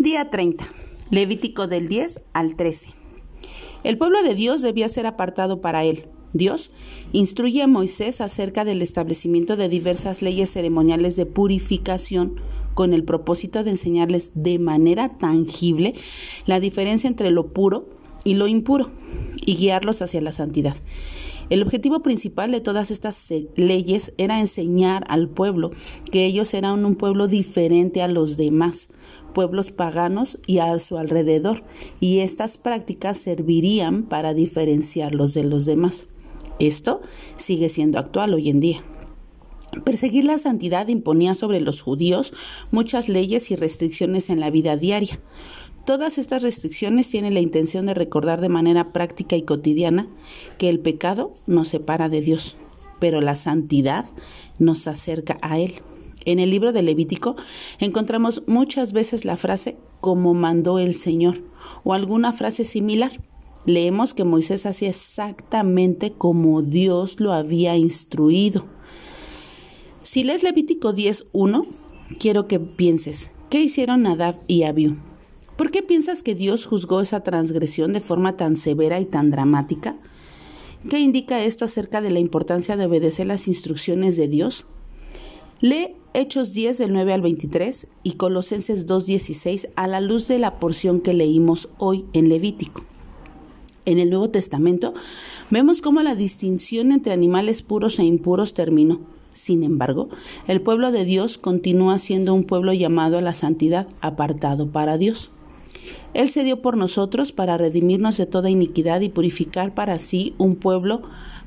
Día 30. Levítico del 10 al 13. El pueblo de Dios debía ser apartado para él. Dios instruye a Moisés acerca del establecimiento de diversas leyes ceremoniales de purificación con el propósito de enseñarles de manera tangible la diferencia entre lo puro y lo impuro y guiarlos hacia la santidad. El objetivo principal de todas estas leyes era enseñar al pueblo que ellos eran un pueblo diferente a los demás, pueblos paganos y a su alrededor, y estas prácticas servirían para diferenciarlos de los demás. Esto sigue siendo actual hoy en día. Perseguir la santidad imponía sobre los judíos muchas leyes y restricciones en la vida diaria. Todas estas restricciones tienen la intención de recordar de manera práctica y cotidiana que el pecado nos separa de Dios, pero la santidad nos acerca a Él. En el libro de Levítico encontramos muchas veces la frase como mandó el Señor o alguna frase similar. Leemos que Moisés hacía exactamente como Dios lo había instruido. Si lees Levítico 10.1, quiero que pienses, ¿qué hicieron Nadab y Abiú? ¿Por qué piensas que Dios juzgó esa transgresión de forma tan severa y tan dramática? ¿Qué indica esto acerca de la importancia de obedecer las instrucciones de Dios? Lee Hechos 10 del 9 al 23 y Colosenses 2.16 a la luz de la porción que leímos hoy en Levítico. En el Nuevo Testamento vemos cómo la distinción entre animales puros e impuros terminó. Sin embargo, el pueblo de Dios continúa siendo un pueblo llamado a la santidad, apartado para Dios. Él se dio por nosotros para redimirnos de toda iniquidad y purificar para sí un pueblo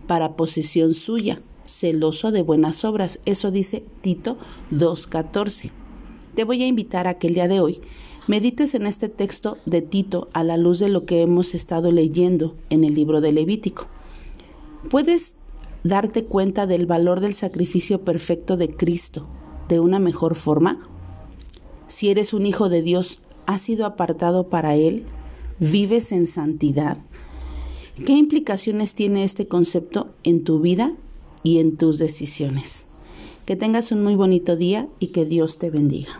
para posesión suya, celoso de buenas obras. Eso dice Tito 2.14. Te voy a invitar a que el día de hoy medites en este texto de Tito a la luz de lo que hemos estado leyendo en el libro de Levítico. ¿Puedes darte cuenta del valor del sacrificio perfecto de Cristo de una mejor forma? Si eres un hijo de Dios, has sido apartado para Él? ¿Vives en santidad? ¿Qué implicaciones tiene este concepto en tu vida y en tus decisiones? Que tengas un muy bonito día y que Dios te bendiga.